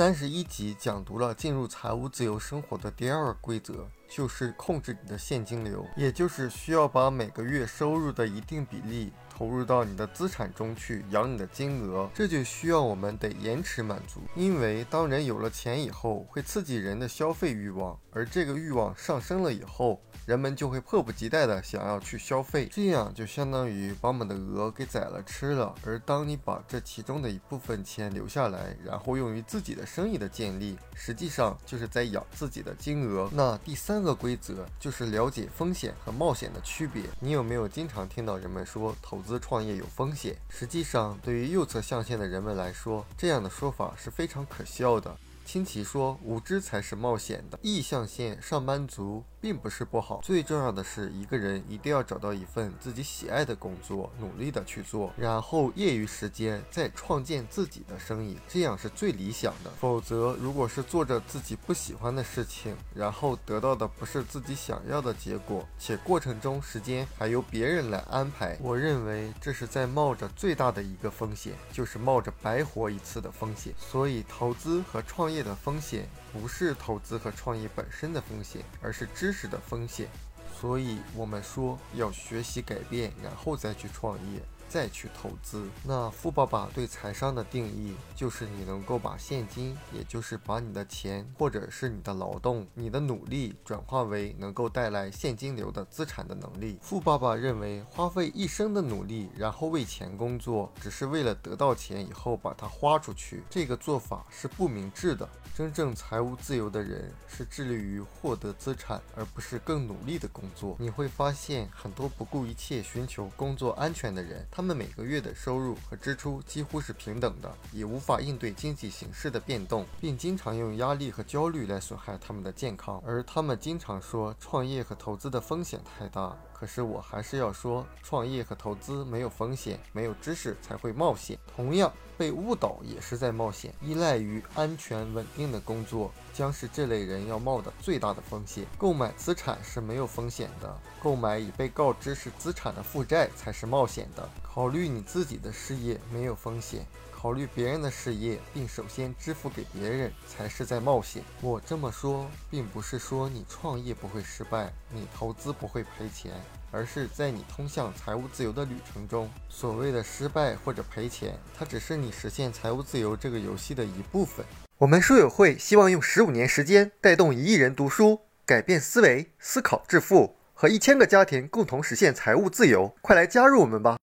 三十一集讲读了进入财务自由生活的第二规则，就是控制你的现金流，也就是需要把每个月收入的一定比例。投入到你的资产中去养你的金额，这就需要我们得延迟满足。因为当人有了钱以后，会刺激人的消费欲望，而这个欲望上升了以后，人们就会迫不及待的想要去消费，这样就相当于把我们的鹅给宰了吃了。而当你把这其中的一部分钱留下来，然后用于自己的生意的建立，实际上就是在养自己的金额。那第三个规则就是了解风险和冒险的区别。你有没有经常听到人们说投资？资创业有风险，实际上对于右侧象限的人们来说，这样的说法是非常可笑的。亲戚说：“无知才是冒险的。”意象线上班族并不是不好，最重要的是一个人一定要找到一份自己喜爱的工作，努力的去做，然后业余时间再创建自己的生意，这样是最理想的。否则，如果是做着自己不喜欢的事情，然后得到的不是自己想要的结果，且过程中时间还由别人来安排，我认为这是在冒着最大的一个风险，就是冒着白活一次的风险。所以，投资和创业的风险不是投资和创业本身的风险，而是知识的风险。所以，我们说要学习改变，然后再去创业。再去投资。那富爸爸对财商的定义就是你能够把现金，也就是把你的钱或者是你的劳动、你的努力转化为能够带来现金流的资产的能力。富爸爸认为，花费一生的努力，然后为钱工作，只是为了得到钱以后把它花出去，这个做法是不明智的。真正财务自由的人是致力于获得资产，而不是更努力的工作。你会发现，很多不顾一切寻求工作安全的人，他们每个月的收入和支出几乎是平等的，也无法应对经济形势的变动，并经常用压力和焦虑来损害他们的健康。而他们经常说创业和投资的风险太大。可是我还是要说，创业和投资没有风险，没有知识才会冒险。同样，被误导也是在冒险。依赖于安全稳定的工作，将是这类人要冒的最大的风险。购买资产是没有风险的，购买已被告知是资产的负债才是冒险的。考虑你自己的事业没有风险。考虑别人的事业，并首先支付给别人，才是在冒险。我这么说，并不是说你创业不会失败，你投资不会赔钱，而是在你通向财务自由的旅程中，所谓的失败或者赔钱，它只是你实现财务自由这个游戏的一部分。我们书友会希望用十五年时间，带动一亿人读书，改变思维，思考致富，和一千个家庭共同实现财务自由。快来加入我们吧！